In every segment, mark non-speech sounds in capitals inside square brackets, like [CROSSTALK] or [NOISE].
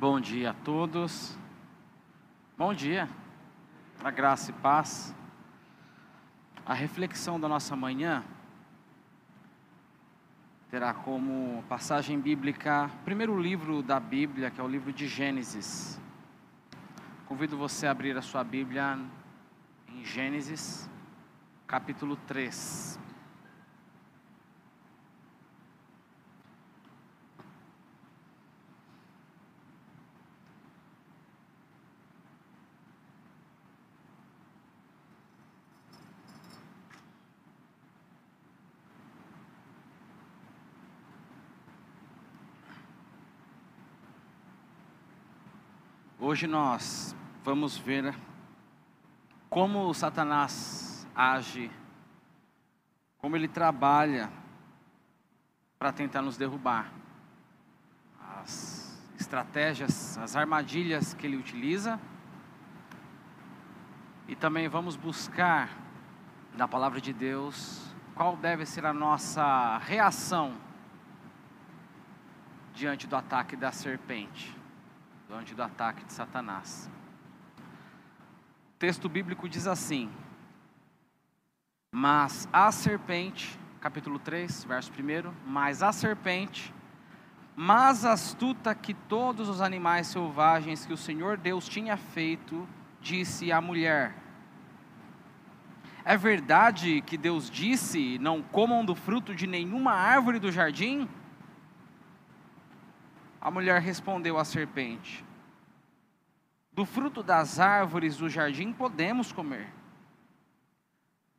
Bom dia a todos. Bom dia. A graça e paz. A reflexão da nossa manhã terá como passagem bíblica o primeiro livro da Bíblia, que é o livro de Gênesis. Convido você a abrir a sua Bíblia em Gênesis, capítulo 3. Hoje nós vamos ver como Satanás age, como ele trabalha para tentar nos derrubar, as estratégias, as armadilhas que ele utiliza, e também vamos buscar na palavra de Deus qual deve ser a nossa reação diante do ataque da serpente diante do ataque de Satanás. O texto bíblico diz assim: Mas a serpente, capítulo 3, verso 1, mas a serpente, mais astuta que todos os animais selvagens que o Senhor Deus tinha feito, disse à mulher: É verdade que Deus disse: Não comam do fruto de nenhuma árvore do jardim? A mulher respondeu à serpente: Do fruto das árvores do jardim podemos comer.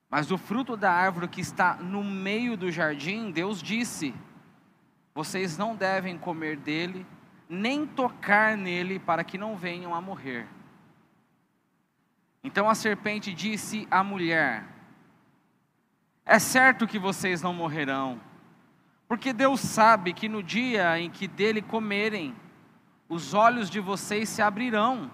Mas do fruto da árvore que está no meio do jardim, Deus disse: Vocês não devem comer dele, nem tocar nele, para que não venham a morrer. Então a serpente disse à mulher: É certo que vocês não morrerão porque Deus sabe que no dia em que dele comerem, os olhos de vocês se abrirão,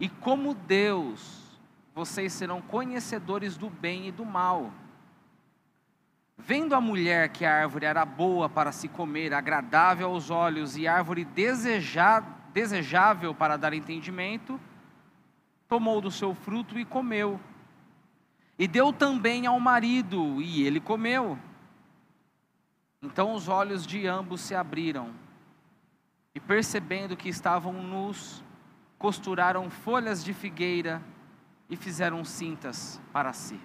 e como Deus, vocês serão conhecedores do bem e do mal. Vendo a mulher que a árvore era boa para se comer, agradável aos olhos e árvore desejável para dar entendimento, tomou do seu fruto e comeu. E deu também ao marido, e ele comeu. Então os olhos de ambos se abriram, e percebendo que estavam nus, costuraram folhas de figueira e fizeram cintas para si.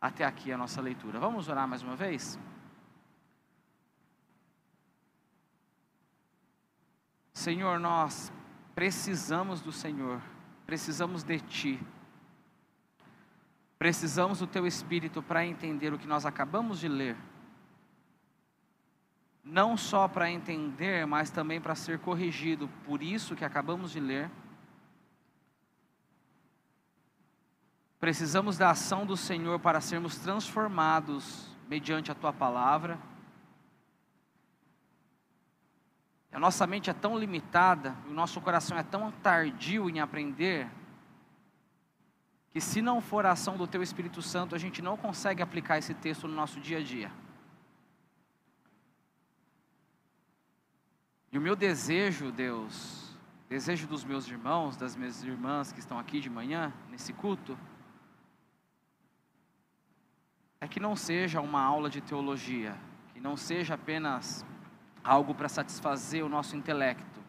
Até aqui a nossa leitura. Vamos orar mais uma vez? Senhor, nós precisamos do Senhor, precisamos de Ti, precisamos do Teu Espírito para entender o que nós acabamos de ler não só para entender, mas também para ser corrigido. Por isso que acabamos de ler. Precisamos da ação do Senhor para sermos transformados mediante a tua palavra. A nossa mente é tão limitada, o nosso coração é tão tardio em aprender, que se não for a ação do teu Espírito Santo, a gente não consegue aplicar esse texto no nosso dia a dia. E o meu desejo, Deus, desejo dos meus irmãos, das minhas irmãs que estão aqui de manhã, nesse culto, é que não seja uma aula de teologia, que não seja apenas algo para satisfazer o nosso intelecto,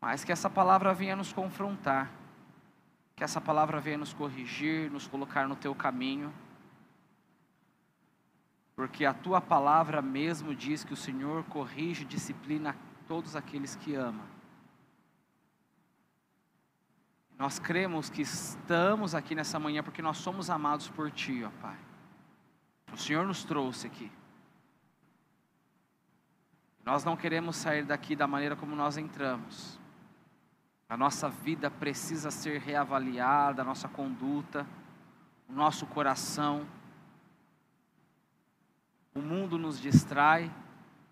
mas que essa palavra venha nos confrontar, que essa palavra venha nos corrigir, nos colocar no teu caminho porque a tua palavra mesmo diz que o Senhor corrige e disciplina todos aqueles que ama. Nós cremos que estamos aqui nessa manhã porque nós somos amados por Ti, ó Pai. O Senhor nos trouxe aqui. Nós não queremos sair daqui da maneira como nós entramos. A nossa vida precisa ser reavaliada, a nossa conduta, o nosso coração. O mundo nos distrai,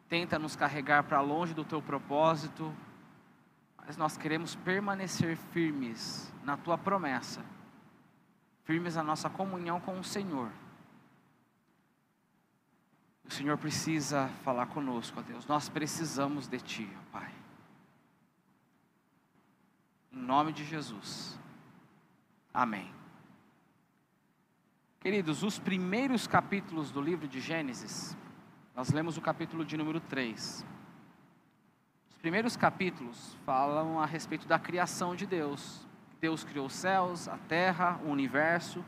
tenta nos carregar para longe do teu propósito, mas nós queremos permanecer firmes na tua promessa, firmes na nossa comunhão com o Senhor. O Senhor precisa falar conosco, ó Deus. Nós precisamos de Ti, ó Pai. nome de Jesus. Amém. Queridos, os primeiros capítulos do livro de Gênesis, nós lemos o capítulo de número 3. Os primeiros capítulos falam a respeito da criação de Deus. Deus criou os céus, a terra, o universo.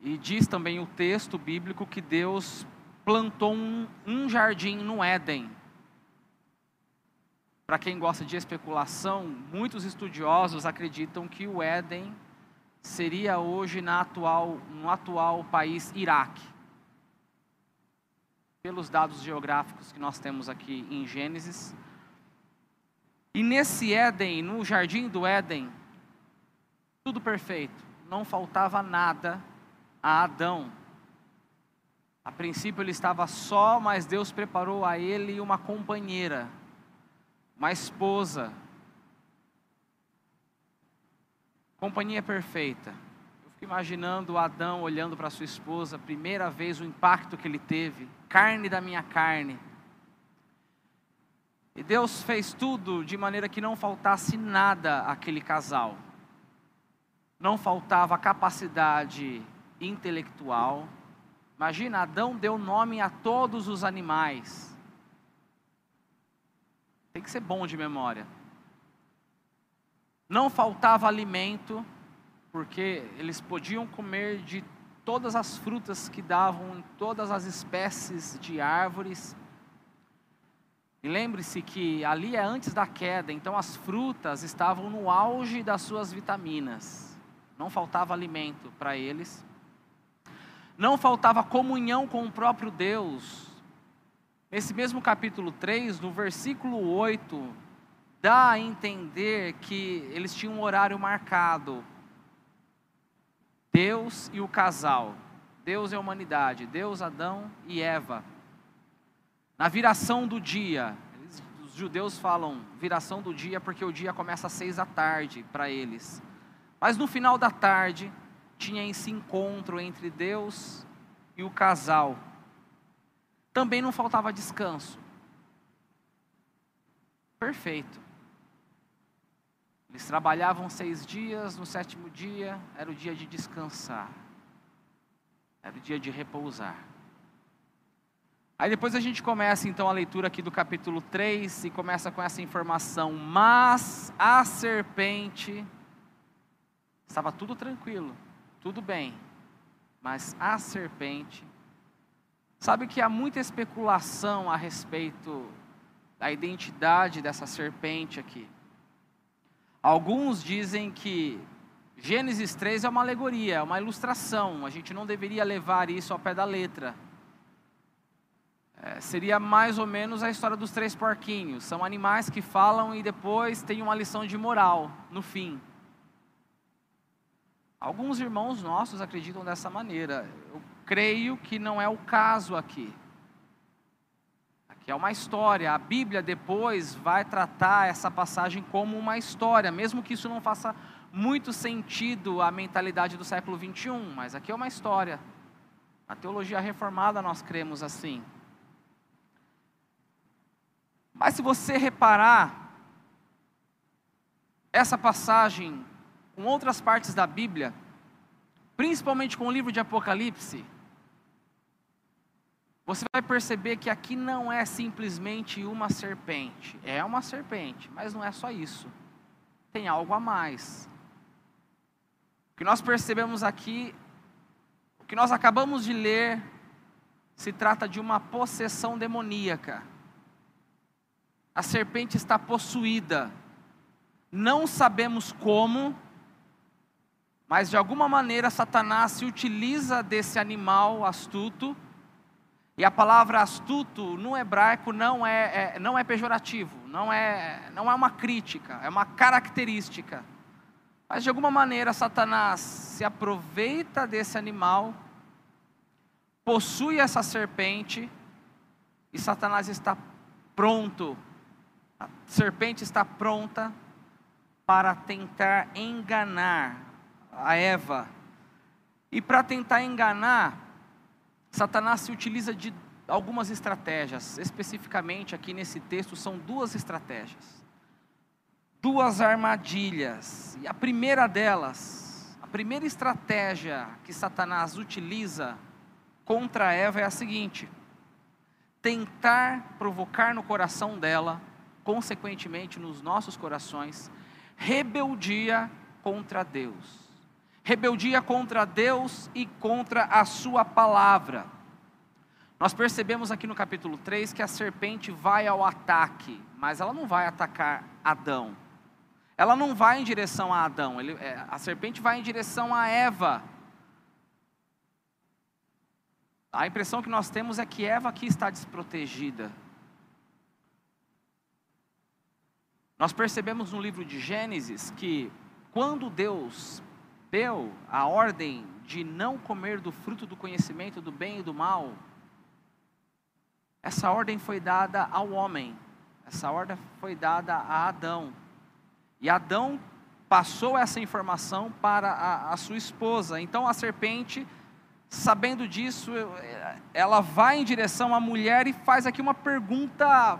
E diz também o texto bíblico que Deus plantou um, um jardim no Éden. Para quem gosta de especulação, muitos estudiosos acreditam que o Éden seria hoje na atual, no atual país Iraque. Pelos dados geográficos que nós temos aqui em Gênesis. E nesse Éden, no jardim do Éden, tudo perfeito, não faltava nada a Adão. A princípio ele estava só, mas Deus preparou a ele uma companheira, uma esposa, Companhia perfeita. Eu fico imaginando Adão olhando para sua esposa, primeira vez o impacto que ele teve, carne da minha carne. E Deus fez tudo de maneira que não faltasse nada àquele casal. Não faltava capacidade intelectual. Imagina, Adão deu nome a todos os animais. Tem que ser bom de memória não faltava alimento, porque eles podiam comer de todas as frutas que davam em todas as espécies de árvores. E lembre-se que ali é antes da queda, então as frutas estavam no auge das suas vitaminas. Não faltava alimento para eles. Não faltava comunhão com o próprio Deus. Nesse mesmo capítulo 3, no versículo 8, dá a entender que eles tinham um horário marcado. Deus e o casal, Deus e a humanidade, Deus, Adão e Eva. Na viração do dia, os judeus falam viração do dia porque o dia começa às seis da tarde para eles. Mas no final da tarde tinha esse encontro entre Deus e o casal. Também não faltava descanso. Perfeito. Eles trabalhavam seis dias, no sétimo dia era o dia de descansar, era o dia de repousar. Aí depois a gente começa então a leitura aqui do capítulo 3 e começa com essa informação: Mas a serpente, estava tudo tranquilo, tudo bem, mas a serpente, sabe que há muita especulação a respeito da identidade dessa serpente aqui. Alguns dizem que Gênesis 3 é uma alegoria, é uma ilustração, a gente não deveria levar isso ao pé da letra. É, seria mais ou menos a história dos três porquinhos. São animais que falam e depois tem uma lição de moral no fim. Alguns irmãos nossos acreditam dessa maneira. Eu creio que não é o caso aqui que é uma história. A Bíblia depois vai tratar essa passagem como uma história, mesmo que isso não faça muito sentido à mentalidade do século 21, mas aqui é uma história. Na teologia reformada nós cremos assim. Mas se você reparar, essa passagem com outras partes da Bíblia, principalmente com o livro de Apocalipse, você vai perceber que aqui não é simplesmente uma serpente. É uma serpente, mas não é só isso. Tem algo a mais. O que nós percebemos aqui, o que nós acabamos de ler, se trata de uma possessão demoníaca. A serpente está possuída. Não sabemos como, mas de alguma maneira Satanás se utiliza desse animal astuto e a palavra astuto no hebraico não é, é, não é pejorativo, não é, não é uma crítica, é uma característica. Mas de alguma maneira Satanás se aproveita desse animal, possui essa serpente, e Satanás está pronto, a serpente está pronta para tentar enganar a Eva. E para tentar enganar, Satanás se utiliza de algumas estratégias, especificamente aqui nesse texto são duas estratégias. duas armadilhas. E a primeira delas, a primeira estratégia que Satanás utiliza contra Eva é a seguinte: tentar provocar no coração dela, consequentemente nos nossos corações, rebeldia contra Deus. Rebeldia contra Deus e contra a Sua palavra. Nós percebemos aqui no capítulo 3 que a serpente vai ao ataque, mas ela não vai atacar Adão. Ela não vai em direção a Adão, ele, é, a serpente vai em direção a Eva. A impressão que nós temos é que Eva aqui está desprotegida. Nós percebemos no livro de Gênesis que quando Deus deu a ordem de não comer do fruto do conhecimento do bem e do mal, essa ordem foi dada ao homem, essa ordem foi dada a Adão. E Adão passou essa informação para a, a sua esposa. Então a serpente, sabendo disso, ela vai em direção à mulher e faz aqui uma pergunta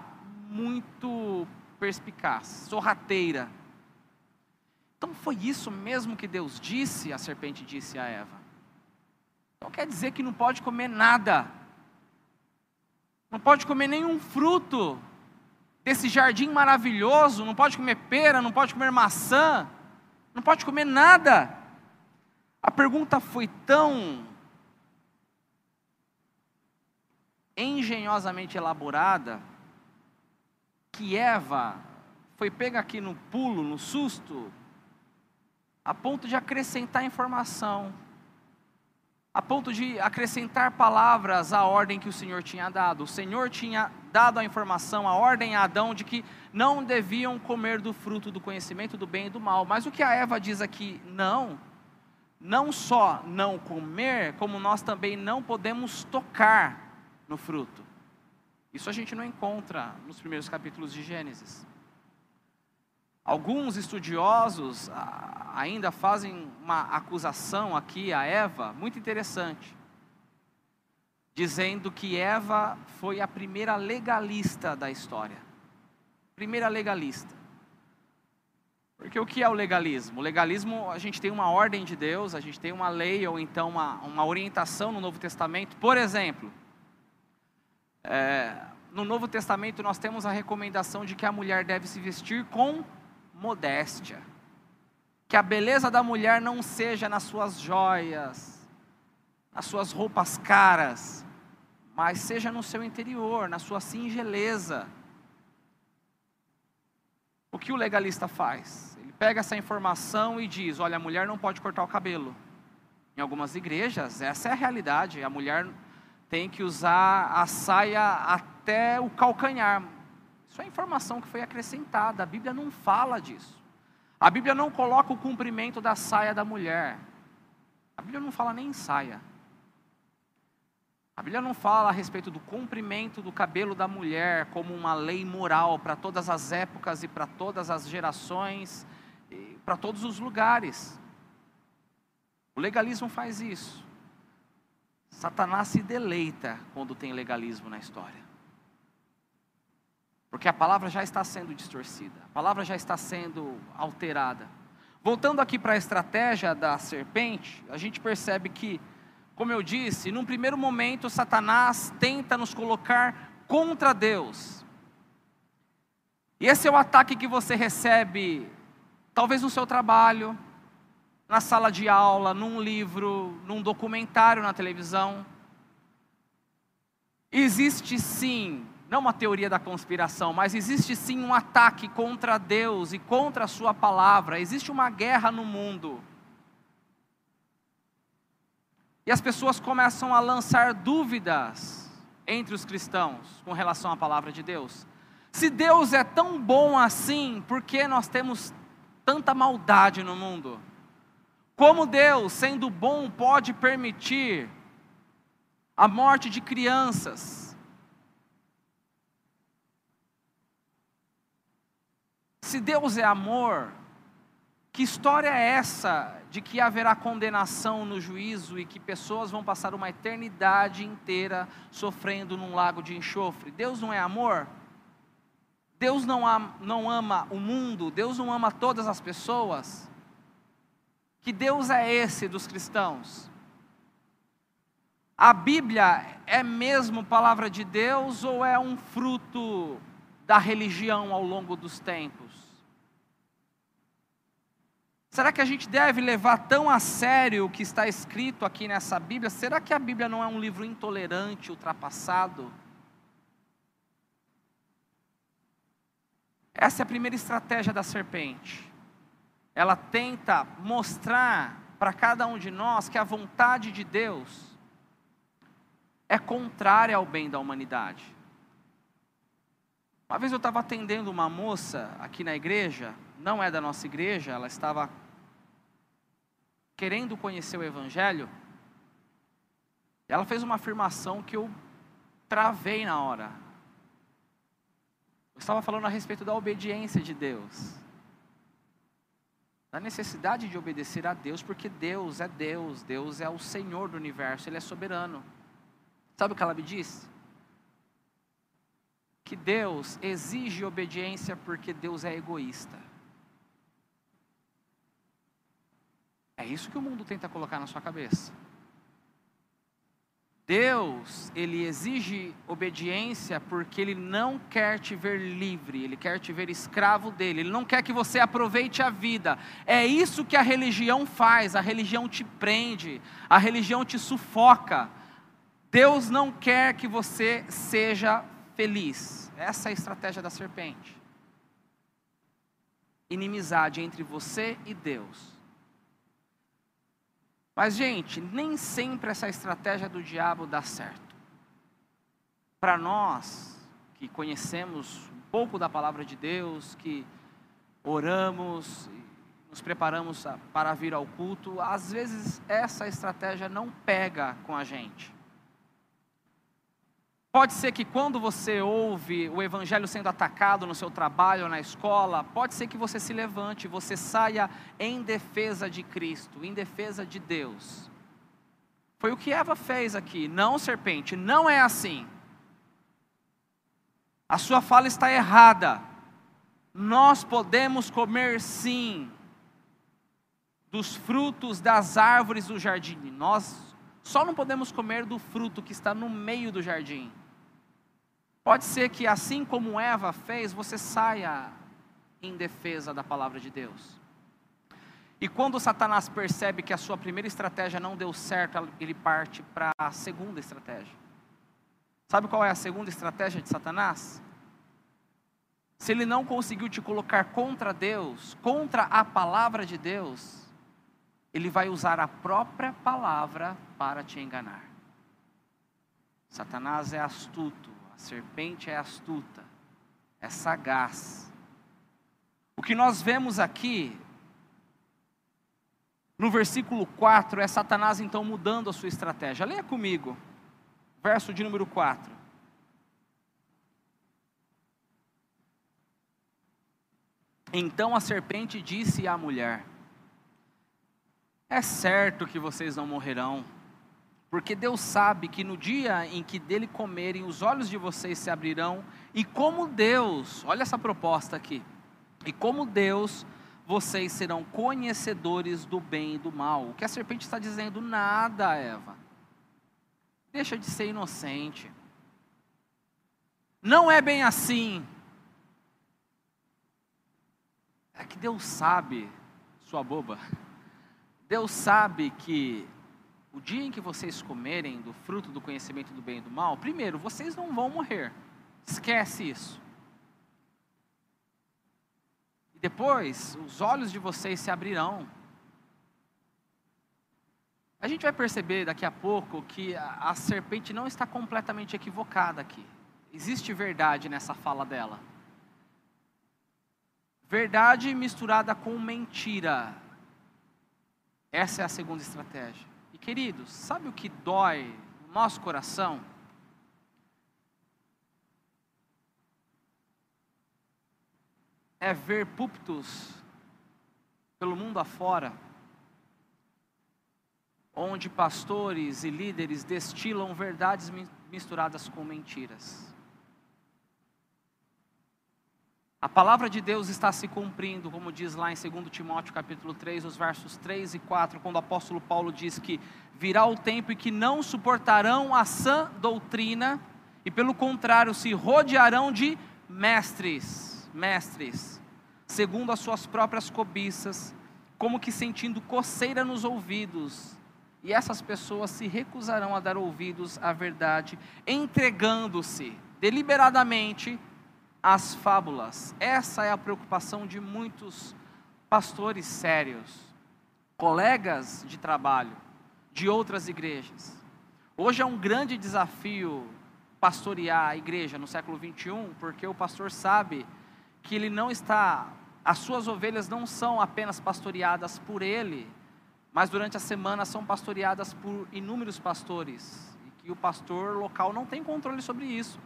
muito perspicaz, sorrateira. Então foi isso mesmo que Deus disse, a serpente disse a Eva. Então quer dizer que não pode comer nada, não pode comer nenhum fruto desse jardim maravilhoso, não pode comer pera, não pode comer maçã, não pode comer nada. A pergunta foi tão engenhosamente elaborada que Eva foi pega aqui no pulo, no susto, a ponto de acrescentar informação, a ponto de acrescentar palavras à ordem que o Senhor tinha dado. O Senhor tinha dado a informação, a ordem a Adão de que não deviam comer do fruto do conhecimento do bem e do mal. Mas o que a Eva diz aqui, não, não só não comer, como nós também não podemos tocar no fruto. Isso a gente não encontra nos primeiros capítulos de Gênesis. Alguns estudiosos ainda fazem uma acusação aqui a Eva, muito interessante, dizendo que Eva foi a primeira legalista da história. Primeira legalista. Porque o que é o legalismo? O legalismo, a gente tem uma ordem de Deus, a gente tem uma lei ou então uma, uma orientação no Novo Testamento. Por exemplo, é, no Novo Testamento nós temos a recomendação de que a mulher deve se vestir com modéstia. Que a beleza da mulher não seja nas suas joias, nas suas roupas caras, mas seja no seu interior, na sua singeleza. O que o legalista faz? Ele pega essa informação e diz: olha, a mulher não pode cortar o cabelo. Em algumas igrejas, essa é a realidade. A mulher tem que usar a saia até o calcanhar. Isso é informação que foi acrescentada. A Bíblia não fala disso. A Bíblia não coloca o cumprimento da saia da mulher. A Bíblia não fala nem em saia. A Bíblia não fala a respeito do cumprimento do cabelo da mulher como uma lei moral para todas as épocas e para todas as gerações, para todos os lugares. O legalismo faz isso. Satanás se deleita quando tem legalismo na história. Porque a palavra já está sendo distorcida, a palavra já está sendo alterada. Voltando aqui para a estratégia da serpente, a gente percebe que, como eu disse, num primeiro momento, Satanás tenta nos colocar contra Deus. E esse é o ataque que você recebe, talvez no seu trabalho, na sala de aula, num livro, num documentário na televisão. Existe sim não uma teoria da conspiração, mas existe sim um ataque contra Deus e contra a Sua palavra, existe uma guerra no mundo. E as pessoas começam a lançar dúvidas entre os cristãos com relação à palavra de Deus. Se Deus é tão bom assim, por que nós temos tanta maldade no mundo? Como Deus, sendo bom, pode permitir a morte de crianças? Se Deus é amor, que história é essa de que haverá condenação no juízo e que pessoas vão passar uma eternidade inteira sofrendo num lago de enxofre? Deus não é amor? Deus não ama, não ama o mundo, Deus não ama todas as pessoas. Que Deus é esse dos cristãos? A Bíblia é mesmo palavra de Deus ou é um fruto da religião ao longo dos tempos? Será que a gente deve levar tão a sério o que está escrito aqui nessa Bíblia? Será que a Bíblia não é um livro intolerante, ultrapassado? Essa é a primeira estratégia da serpente. Ela tenta mostrar para cada um de nós que a vontade de Deus é contrária ao bem da humanidade. Uma vez eu estava atendendo uma moça aqui na igreja, não é da nossa igreja, ela estava querendo conhecer o Evangelho, ela fez uma afirmação que eu travei na hora. Eu estava falando a respeito da obediência de Deus, da necessidade de obedecer a Deus, porque Deus é Deus, Deus é o Senhor do universo, Ele é soberano. Sabe o que ela me disse? Que Deus exige obediência porque Deus é egoísta. É isso que o mundo tenta colocar na sua cabeça. Deus, ele exige obediência porque ele não quer te ver livre, ele quer te ver escravo dele, ele não quer que você aproveite a vida. É isso que a religião faz, a religião te prende, a religião te sufoca. Deus não quer que você seja feliz. Essa é a estratégia da serpente. Inimizade entre você e Deus. Mas, gente, nem sempre essa estratégia do diabo dá certo. Para nós que conhecemos um pouco da palavra de Deus, que oramos, nos preparamos para vir ao culto, às vezes essa estratégia não pega com a gente. Pode ser que quando você ouve o evangelho sendo atacado no seu trabalho, na escola, pode ser que você se levante, você saia em defesa de Cristo, em defesa de Deus. Foi o que Eva fez aqui. Não, serpente, não é assim. A sua fala está errada. Nós podemos comer sim dos frutos das árvores do jardim. Nós só não podemos comer do fruto que está no meio do jardim. Pode ser que assim como Eva fez, você saia em defesa da palavra de Deus. E quando Satanás percebe que a sua primeira estratégia não deu certo, ele parte para a segunda estratégia. Sabe qual é a segunda estratégia de Satanás? Se ele não conseguiu te colocar contra Deus, contra a palavra de Deus, ele vai usar a própria palavra para te enganar. Satanás é astuto, serpente é astuta, é sagaz. O que nós vemos aqui, no versículo 4, é Satanás então mudando a sua estratégia. Leia comigo, verso de número 4. Então a serpente disse à mulher: É certo que vocês não morrerão porque Deus sabe que no dia em que dele comerem, os olhos de vocês se abrirão, e como Deus, olha essa proposta aqui, e como Deus, vocês serão conhecedores do bem e do mal. O que a serpente está dizendo? Nada, Eva. Deixa de ser inocente. Não é bem assim. É que Deus sabe, sua boba. [LAUGHS] Deus sabe que o dia em que vocês comerem do fruto do conhecimento do bem e do mal, primeiro, vocês não vão morrer. Esquece isso. E depois, os olhos de vocês se abrirão. A gente vai perceber daqui a pouco que a, a serpente não está completamente equivocada aqui. Existe verdade nessa fala dela. Verdade misturada com mentira. Essa é a segunda estratégia queridos, sabe o que dói no nosso coração? É ver púlpitos pelo mundo afora, onde pastores e líderes destilam verdades misturadas com mentiras. A palavra de Deus está se cumprindo, como diz lá em 2 Timóteo capítulo 3, os versos 3 e 4, quando o apóstolo Paulo diz que virá o tempo em que não suportarão a sã doutrina e pelo contrário se rodearão de mestres, mestres, segundo as suas próprias cobiças, como que sentindo coceira nos ouvidos. E essas pessoas se recusarão a dar ouvidos à verdade, entregando-se deliberadamente as fábulas. Essa é a preocupação de muitos pastores sérios, colegas de trabalho de outras igrejas. Hoje é um grande desafio pastorear a igreja no século 21, porque o pastor sabe que ele não está, as suas ovelhas não são apenas pastoreadas por ele, mas durante a semana são pastoreadas por inúmeros pastores, e que o pastor local não tem controle sobre isso.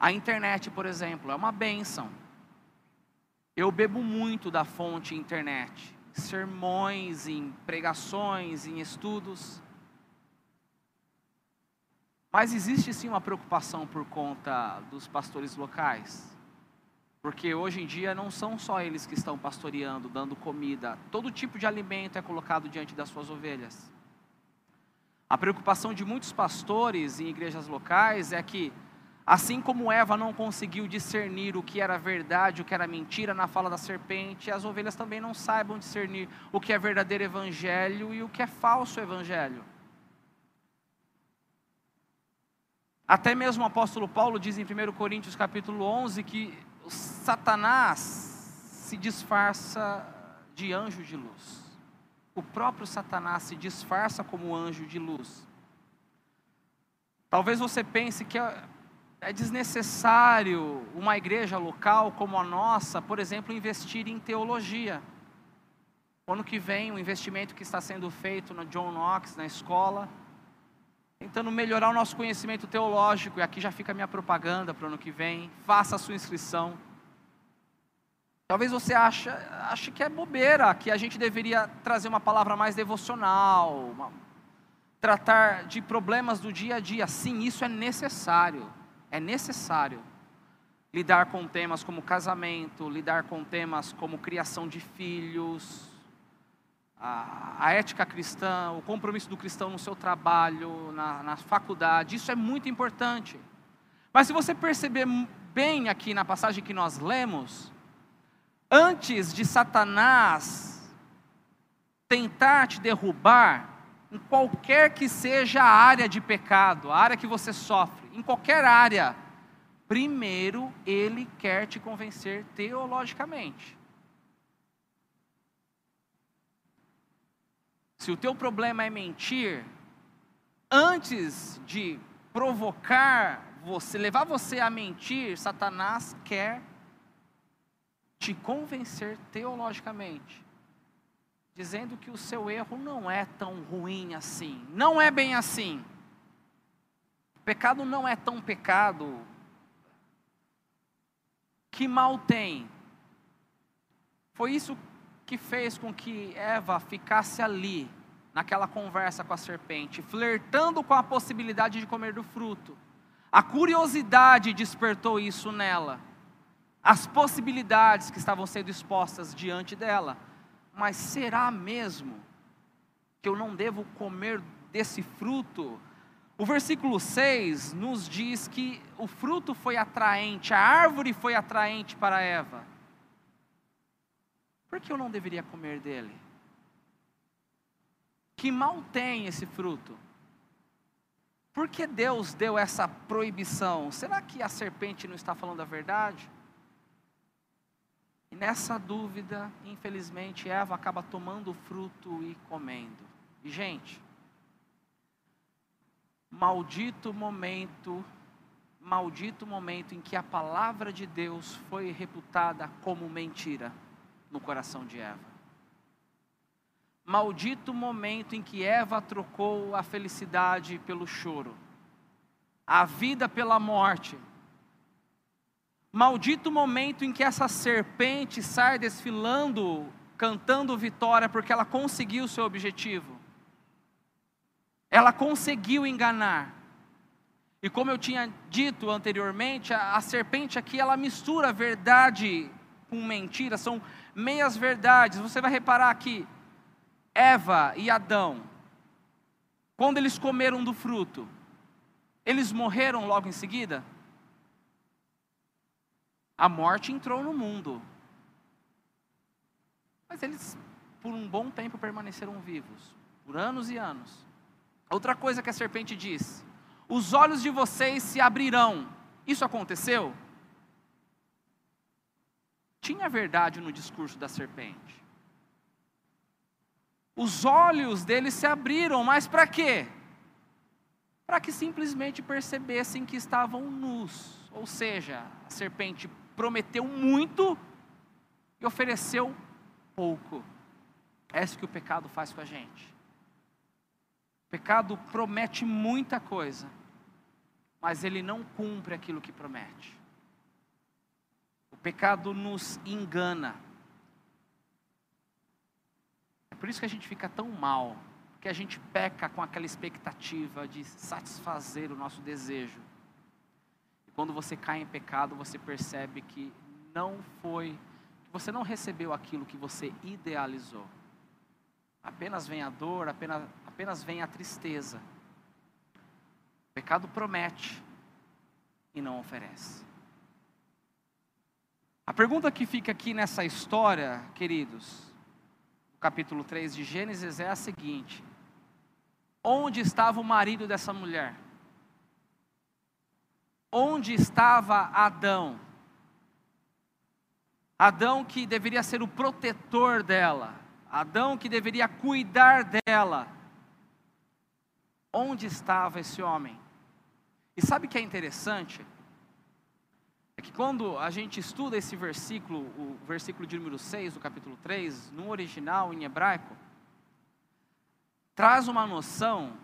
A internet, por exemplo, é uma benção. Eu bebo muito da fonte internet, sermões, em pregações, em estudos. Mas existe sim uma preocupação por conta dos pastores locais. Porque hoje em dia não são só eles que estão pastoreando, dando comida, todo tipo de alimento é colocado diante das suas ovelhas. A preocupação de muitos pastores em igrejas locais é que Assim como Eva não conseguiu discernir o que era verdade, o que era mentira na fala da serpente, as ovelhas também não saibam discernir o que é verdadeiro evangelho e o que é falso evangelho. Até mesmo o apóstolo Paulo diz em 1 Coríntios capítulo 11 que Satanás se disfarça de anjo de luz. O próprio Satanás se disfarça como anjo de luz. Talvez você pense que é desnecessário uma igreja local como a nossa, por exemplo, investir em teologia. Ano que vem, o investimento que está sendo feito no John Knox, na escola, tentando melhorar o nosso conhecimento teológico, e aqui já fica a minha propaganda para o ano que vem, faça a sua inscrição. Talvez você ache, ache que é bobeira, que a gente deveria trazer uma palavra mais devocional, uma, tratar de problemas do dia a dia. Sim, isso é necessário é necessário lidar com temas como casamento, lidar com temas como criação de filhos, a, a ética cristã, o compromisso do cristão no seu trabalho, na, na faculdade, isso é muito importante. Mas se você perceber bem aqui na passagem que nós lemos, antes de Satanás tentar te derrubar, em qualquer que seja a área de pecado, a área que você sofre, em qualquer área, primeiro ele quer te convencer teologicamente. Se o teu problema é mentir, antes de provocar você, levar você a mentir, Satanás quer te convencer teologicamente dizendo que o seu erro não é tão ruim assim. Não é bem assim. Pecado não é tão pecado. Que mal tem? Foi isso que fez com que Eva ficasse ali, naquela conversa com a serpente, flertando com a possibilidade de comer do fruto. A curiosidade despertou isso nela. As possibilidades que estavam sendo expostas diante dela mas será mesmo que eu não devo comer desse fruto? O versículo 6 nos diz que o fruto foi atraente, a árvore foi atraente para Eva. Por que eu não deveria comer dele? Que mal tem esse fruto? Por que Deus deu essa proibição? Será que a serpente não está falando a verdade? E nessa dúvida, infelizmente, Eva acaba tomando o fruto e comendo. E, gente, maldito momento, maldito momento em que a palavra de Deus foi reputada como mentira no coração de Eva. Maldito momento em que Eva trocou a felicidade pelo choro, a vida pela morte Maldito momento em que essa serpente sai desfilando, cantando vitória, porque ela conseguiu o seu objetivo. Ela conseguiu enganar. E como eu tinha dito anteriormente, a, a serpente aqui ela mistura verdade com mentira, são meias verdades. Você vai reparar que Eva e Adão, quando eles comeram do fruto, eles morreram logo em seguida? A morte entrou no mundo. Mas eles, por um bom tempo, permaneceram vivos por anos e anos. Outra coisa que a serpente diz: os olhos de vocês se abrirão. Isso aconteceu? Tinha verdade no discurso da serpente. Os olhos deles se abriram, mas para quê? Para que simplesmente percebessem que estavam nus. Ou seja, a serpente prometeu muito e ofereceu pouco. É isso que o pecado faz com a gente. Pecado promete muita coisa, mas ele não cumpre aquilo que promete. O pecado nos engana. É por isso que a gente fica tão mal, porque a gente peca com aquela expectativa de satisfazer o nosso desejo. E quando você cai em pecado, você percebe que não foi, que você não recebeu aquilo que você idealizou. Apenas vem a dor, apenas, apenas vem a tristeza. O pecado promete e não oferece. A pergunta que fica aqui nessa história, queridos, no capítulo 3 de Gênesis é a seguinte: Onde estava o marido dessa mulher? Onde estava Adão? Adão que deveria ser o protetor dela, Adão que deveria cuidar dela. Onde estava esse homem? E sabe o que é interessante? É que quando a gente estuda esse versículo, o versículo de número 6 do capítulo 3, no original em hebraico, traz uma noção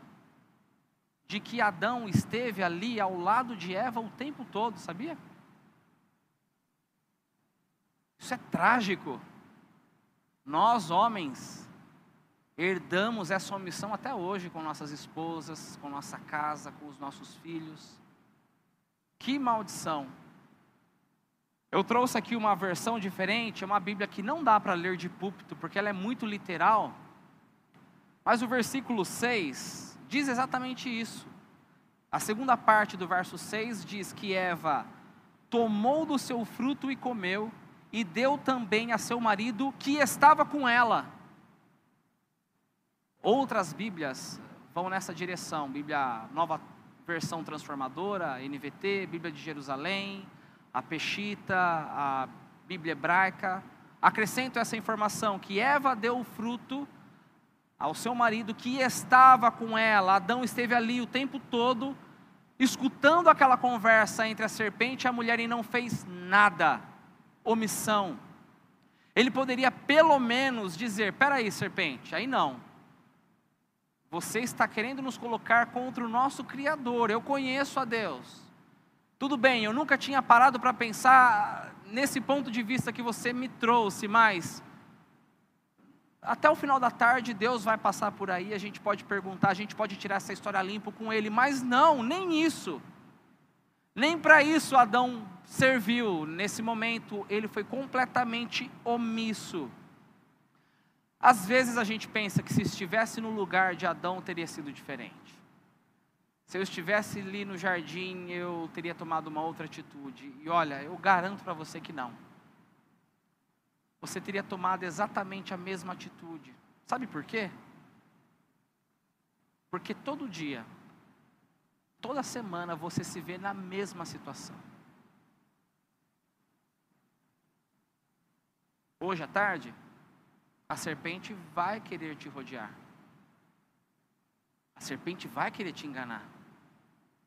de que Adão esteve ali ao lado de Eva o tempo todo, sabia? Isso é trágico. Nós, homens, herdamos essa omissão até hoje com nossas esposas, com nossa casa, com os nossos filhos. Que maldição! Eu trouxe aqui uma versão diferente, é uma Bíblia que não dá para ler de púlpito, porque ela é muito literal. Mas o versículo 6 diz exatamente isso. A segunda parte do verso 6 diz que Eva tomou do seu fruto e comeu, e deu também a seu marido que estava com ela. Outras Bíblias vão nessa direção, Bíblia Nova Versão Transformadora, NVT, Bíblia de Jerusalém, a Peshita, a Bíblia Hebraica, acrescento essa informação que Eva deu o fruto ao seu marido que estava com ela. Adão esteve ali o tempo todo, escutando aquela conversa entre a serpente e a mulher e não fez nada omissão. Ele poderia pelo menos dizer: peraí, serpente, aí não. Você está querendo nos colocar contra o nosso Criador. Eu conheço a Deus. Tudo bem, eu nunca tinha parado para pensar nesse ponto de vista que você me trouxe, mas até o final da tarde Deus vai passar por aí, a gente pode perguntar, a gente pode tirar essa história limpo com ele, mas não, nem isso. Nem para isso Adão serviu. Nesse momento, ele foi completamente omisso. Às vezes a gente pensa que se estivesse no lugar de Adão teria sido diferente. Se eu estivesse ali no jardim, eu teria tomado uma outra atitude. E olha, eu garanto para você que não. Você teria tomado exatamente a mesma atitude. Sabe por quê? Porque todo dia toda semana você se vê na mesma situação. Hoje à tarde, a serpente vai querer te rodear. A serpente vai querer te enganar.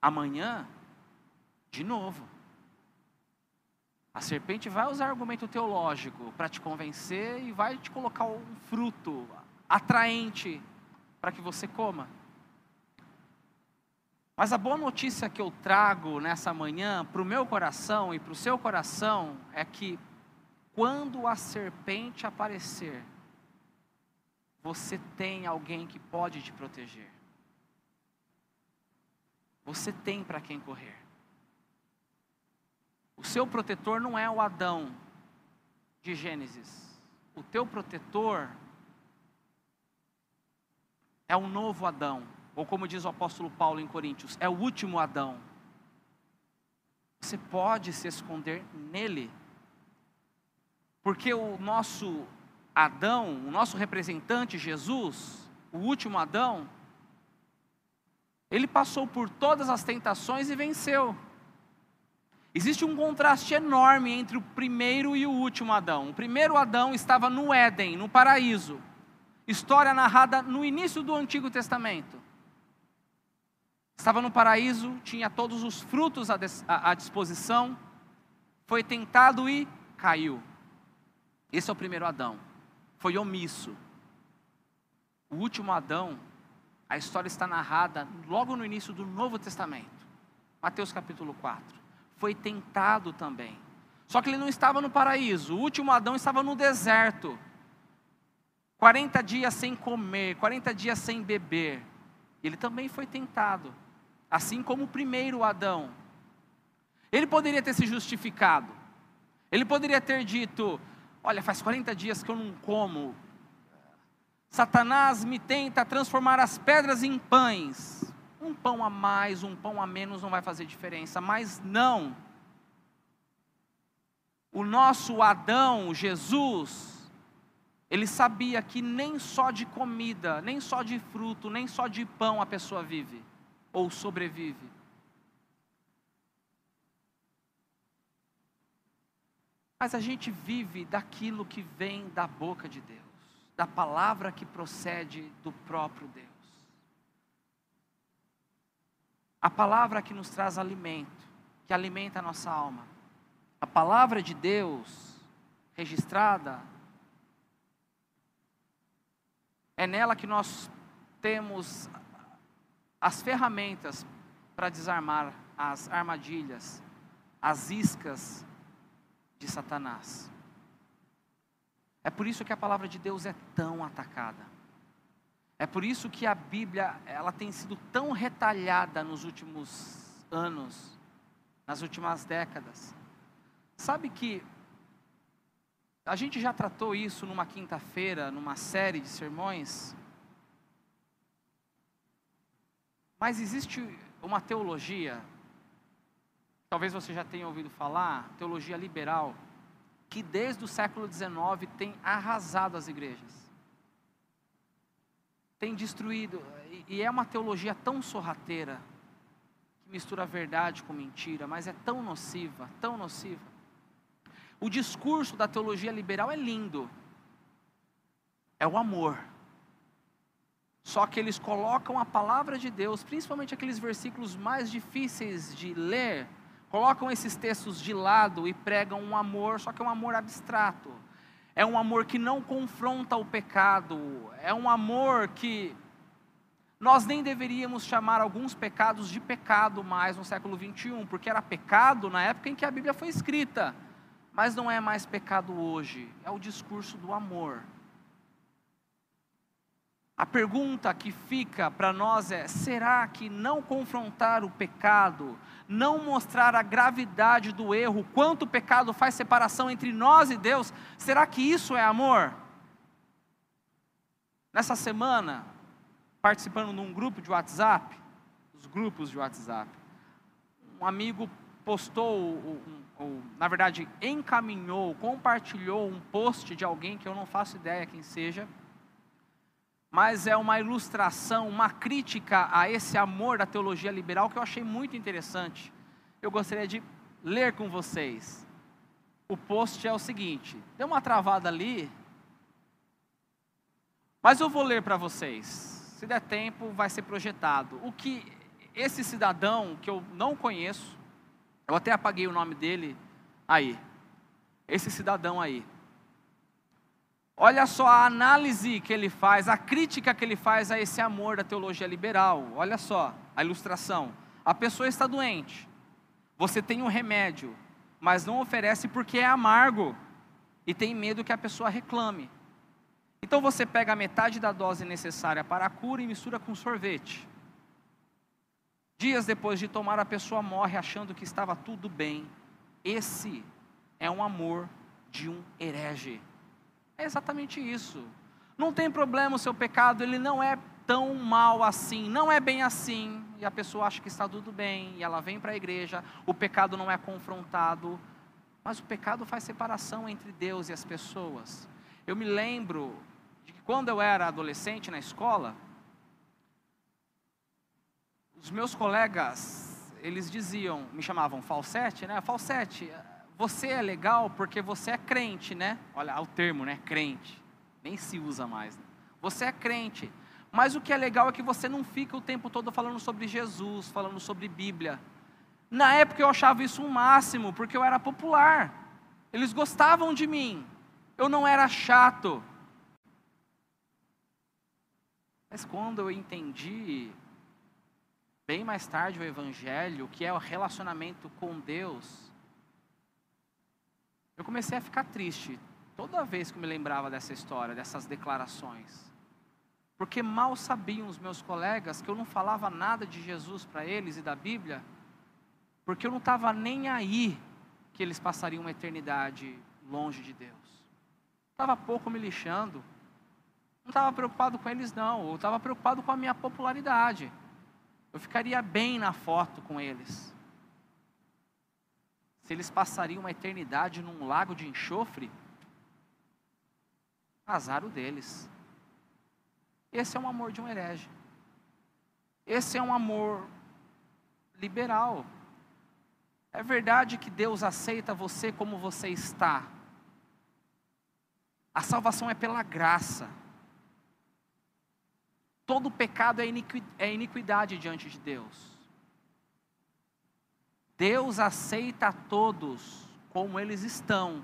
Amanhã, de novo. A serpente vai usar argumento teológico para te convencer e vai te colocar um fruto atraente para que você coma. Mas a boa notícia que eu trago nessa manhã para o meu coração e para o seu coração é que quando a serpente aparecer, você tem alguém que pode te proteger. Você tem para quem correr. O seu protetor não é o Adão de Gênesis. O teu protetor é o novo Adão, ou como diz o apóstolo Paulo em Coríntios, é o último Adão. Você pode se esconder nele, porque o nosso Adão, o nosso representante Jesus, o último Adão, ele passou por todas as tentações e venceu. Existe um contraste enorme entre o primeiro e o último Adão. O primeiro Adão estava no Éden, no paraíso. História narrada no início do Antigo Testamento. Estava no paraíso, tinha todos os frutos à disposição, foi tentado e caiu. Esse é o primeiro Adão. Foi omisso. O último Adão, a história está narrada logo no início do Novo Testamento. Mateus capítulo 4 foi tentado também. Só que ele não estava no paraíso, o último Adão estava no deserto. 40 dias sem comer, 40 dias sem beber. Ele também foi tentado, assim como o primeiro Adão. Ele poderia ter se justificado. Ele poderia ter dito: Olha, faz 40 dias que eu não como. Satanás me tenta transformar as pedras em pães. Um pão a mais, um pão a menos não vai fazer diferença, mas não. O nosso Adão, Jesus, ele sabia que nem só de comida, nem só de fruto, nem só de pão a pessoa vive ou sobrevive. Mas a gente vive daquilo que vem da boca de Deus, da palavra que procede do próprio Deus. A palavra que nos traz alimento, que alimenta a nossa alma. A palavra de Deus registrada é nela que nós temos as ferramentas para desarmar as armadilhas, as iscas de Satanás. É por isso que a palavra de Deus é tão atacada. É por isso que a Bíblia ela tem sido tão retalhada nos últimos anos, nas últimas décadas. Sabe que a gente já tratou isso numa quinta-feira, numa série de sermões. Mas existe uma teologia, talvez você já tenha ouvido falar, teologia liberal, que desde o século XIX tem arrasado as igrejas tem destruído, e é uma teologia tão sorrateira, que mistura verdade com mentira, mas é tão nociva, tão nociva. O discurso da teologia liberal é lindo, é o amor. Só que eles colocam a palavra de Deus, principalmente aqueles versículos mais difíceis de ler, colocam esses textos de lado e pregam um amor, só que é um amor abstrato. É um amor que não confronta o pecado, é um amor que nós nem deveríamos chamar alguns pecados de pecado mais no século 21, porque era pecado na época em que a Bíblia foi escrita, mas não é mais pecado hoje, é o discurso do amor. A pergunta que fica para nós é: será que não confrontar o pecado, não mostrar a gravidade do erro, quanto o pecado faz separação entre nós e Deus, será que isso é amor? Nessa semana, participando de um grupo de WhatsApp, os grupos de WhatsApp, um amigo postou, um, um, na verdade, encaminhou, compartilhou um post de alguém que eu não faço ideia quem seja mas é uma ilustração, uma crítica a esse amor da teologia liberal que eu achei muito interessante. Eu gostaria de ler com vocês. O post é o seguinte: deu uma travada ali, mas eu vou ler para vocês. Se der tempo, vai ser projetado. O que esse cidadão, que eu não conheço, eu até apaguei o nome dele aí. Esse cidadão aí. Olha só a análise que ele faz, a crítica que ele faz a esse amor da teologia liberal. Olha só a ilustração. A pessoa está doente, você tem um remédio, mas não oferece porque é amargo e tem medo que a pessoa reclame. Então você pega metade da dose necessária para a cura e mistura com sorvete. Dias depois de tomar, a pessoa morre achando que estava tudo bem. Esse é um amor de um herege. É exatamente isso. Não tem problema o seu pecado, ele não é tão mal assim, não é bem assim, e a pessoa acha que está tudo bem, e ela vem para a igreja, o pecado não é confrontado, mas o pecado faz separação entre Deus e as pessoas. Eu me lembro de que quando eu era adolescente na escola, os meus colegas, eles diziam, me chamavam falsete, né? Falsete, você é legal porque você é crente, né? Olha o termo, né? Crente. Nem se usa mais. Né? Você é crente. Mas o que é legal é que você não fica o tempo todo falando sobre Jesus, falando sobre Bíblia. Na época eu achava isso um máximo, porque eu era popular. Eles gostavam de mim. Eu não era chato. Mas quando eu entendi, bem mais tarde, o Evangelho, que é o relacionamento com Deus, eu comecei a ficar triste toda vez que eu me lembrava dessa história, dessas declarações. Porque mal sabiam os meus colegas que eu não falava nada de Jesus para eles e da Bíblia, porque eu não estava nem aí que eles passariam uma eternidade longe de Deus. Estava pouco me lixando. Não estava preocupado com eles, não. Eu estava preocupado com a minha popularidade. Eu ficaria bem na foto com eles. Se eles passariam uma eternidade num lago de enxofre, azar o deles. Esse é um amor de um herege. Esse é um amor liberal. É verdade que Deus aceita você como você está. A salvação é pela graça. Todo pecado é, é iniquidade diante de Deus. Deus aceita a todos como eles estão,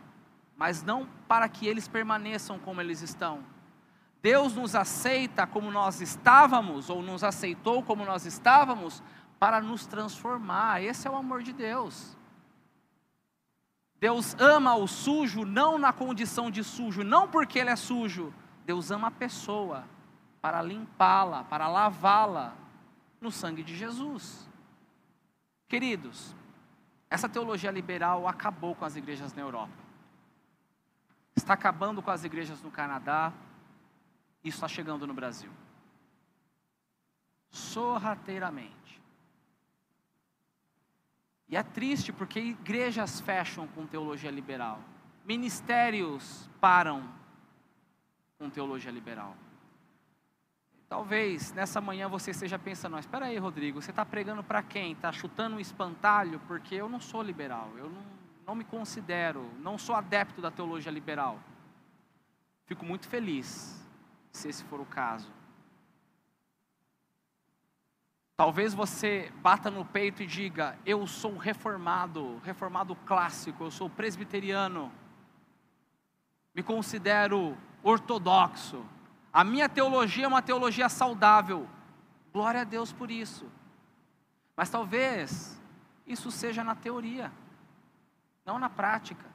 mas não para que eles permaneçam como eles estão. Deus nos aceita como nós estávamos, ou nos aceitou como nós estávamos, para nos transformar. Esse é o amor de Deus. Deus ama o sujo não na condição de sujo, não porque ele é sujo. Deus ama a pessoa para limpá-la, para lavá-la no sangue de Jesus. Queridos, essa teologia liberal acabou com as igrejas na Europa. Está acabando com as igrejas no Canadá, isso está chegando no Brasil. Sorrateiramente. E é triste porque igrejas fecham com teologia liberal, ministérios param com teologia liberal. Talvez nessa manhã você esteja pensando, espera aí Rodrigo, você está pregando para quem? Está chutando um espantalho? Porque eu não sou liberal, eu não, não me considero, não sou adepto da teologia liberal. Fico muito feliz se esse for o caso. Talvez você bata no peito e diga: Eu sou reformado, reformado clássico, eu sou presbiteriano, me considero ortodoxo. A minha teologia é uma teologia saudável. Glória a Deus por isso. Mas talvez isso seja na teoria, não na prática.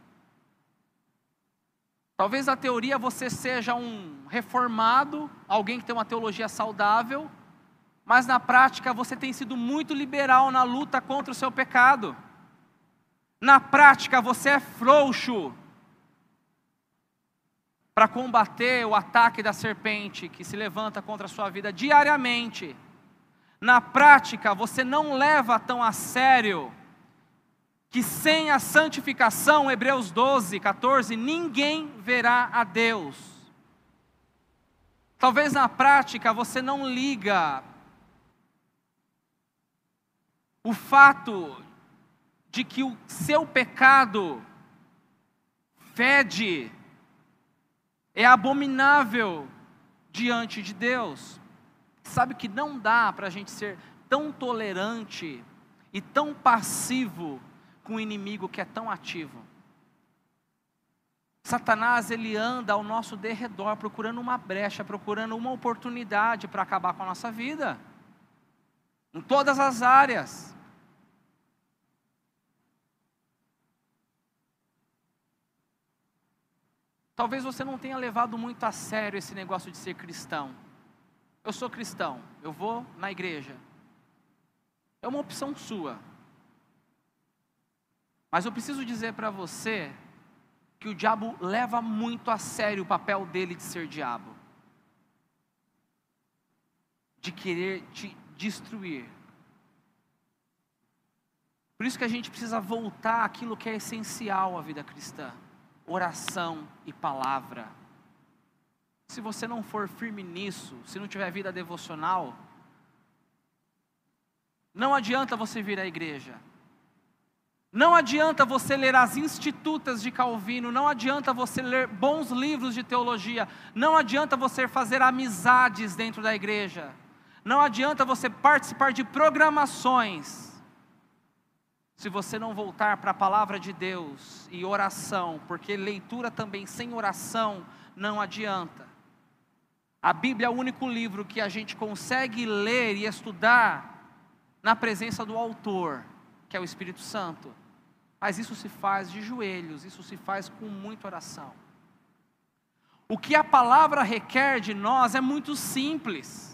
Talvez na teoria você seja um reformado, alguém que tem uma teologia saudável, mas na prática você tem sido muito liberal na luta contra o seu pecado. Na prática você é frouxo para combater o ataque da serpente que se levanta contra a sua vida diariamente. Na prática você não leva tão a sério que sem a santificação, Hebreus 12, 14, ninguém verá a Deus. Talvez na prática você não liga o fato de que o seu pecado fede, é abominável diante de Deus. Sabe que não dá para a gente ser tão tolerante e tão passivo com um inimigo que é tão ativo. Satanás ele anda ao nosso derredor procurando uma brecha, procurando uma oportunidade para acabar com a nossa vida. Em todas as áreas. Talvez você não tenha levado muito a sério esse negócio de ser cristão. Eu sou cristão, eu vou na igreja. É uma opção sua. Mas eu preciso dizer para você que o diabo leva muito a sério o papel dele de ser diabo, de querer te destruir. Por isso que a gente precisa voltar àquilo que é essencial à vida cristã: oração e palavra. Se você não for firme nisso, se não tiver vida devocional, não adianta você vir à igreja. Não adianta você ler as institutas de Calvino, não adianta você ler bons livros de teologia, não adianta você fazer amizades dentro da igreja, não adianta você participar de programações, se você não voltar para a palavra de Deus e oração, porque leitura também sem oração não adianta. A Bíblia é o único livro que a gente consegue ler e estudar na presença do autor, que é o Espírito Santo. Mas isso se faz de joelhos, isso se faz com muita oração. O que a palavra requer de nós é muito simples.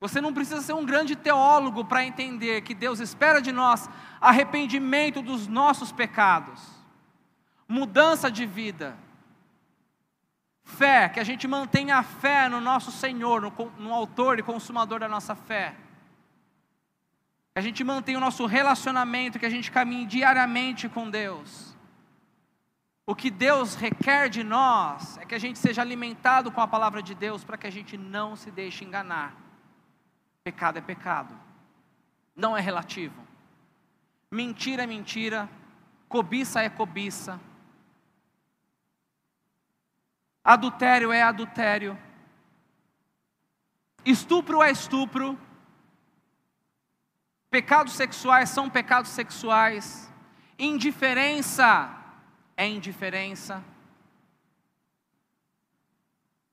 Você não precisa ser um grande teólogo para entender que Deus espera de nós arrependimento dos nossos pecados, mudança de vida, fé, que a gente mantenha a fé no nosso Senhor, no, no Autor e Consumador da nossa fé que a gente mantenha o nosso relacionamento, que a gente caminhe diariamente com Deus. O que Deus requer de nós é que a gente seja alimentado com a palavra de Deus para que a gente não se deixe enganar. Pecado é pecado, não é relativo. Mentira é mentira, cobiça é cobiça, adultério é adultério, estupro é estupro, Pecados sexuais são pecados sexuais. Indiferença é indiferença.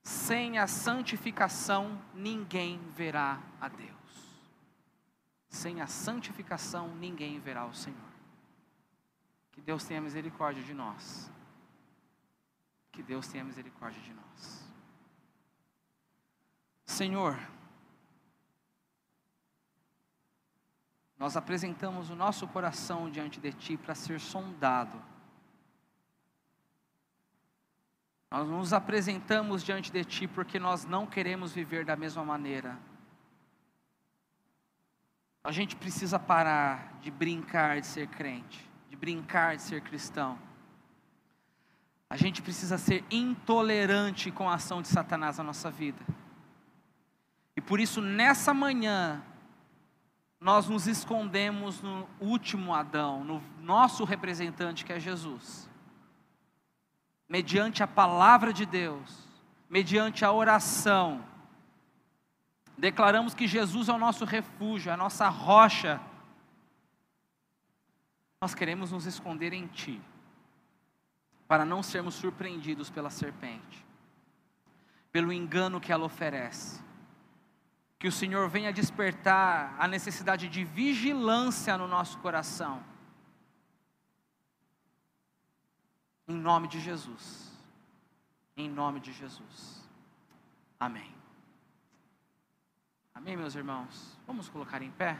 Sem a santificação, ninguém verá a Deus. Sem a santificação, ninguém verá o Senhor. Que Deus tenha misericórdia de nós. Que Deus tenha misericórdia de nós. Senhor, nós apresentamos o nosso coração diante de Ti para ser sondado. Nós nos apresentamos diante de Ti porque nós não queremos viver da mesma maneira. A gente precisa parar de brincar de ser crente, de brincar de ser cristão. A gente precisa ser intolerante com a ação de Satanás na nossa vida. E por isso, nessa manhã, nós nos escondemos no último Adão, no nosso representante que é Jesus. Mediante a palavra de Deus, mediante a oração, declaramos que Jesus é o nosso refúgio, a nossa rocha. Nós queremos nos esconder em Ti, para não sermos surpreendidos pela serpente, pelo engano que ela oferece que o Senhor venha despertar a necessidade de vigilância no nosso coração. Em nome de Jesus. Em nome de Jesus. Amém. Amém, meus irmãos. Vamos colocar em pé?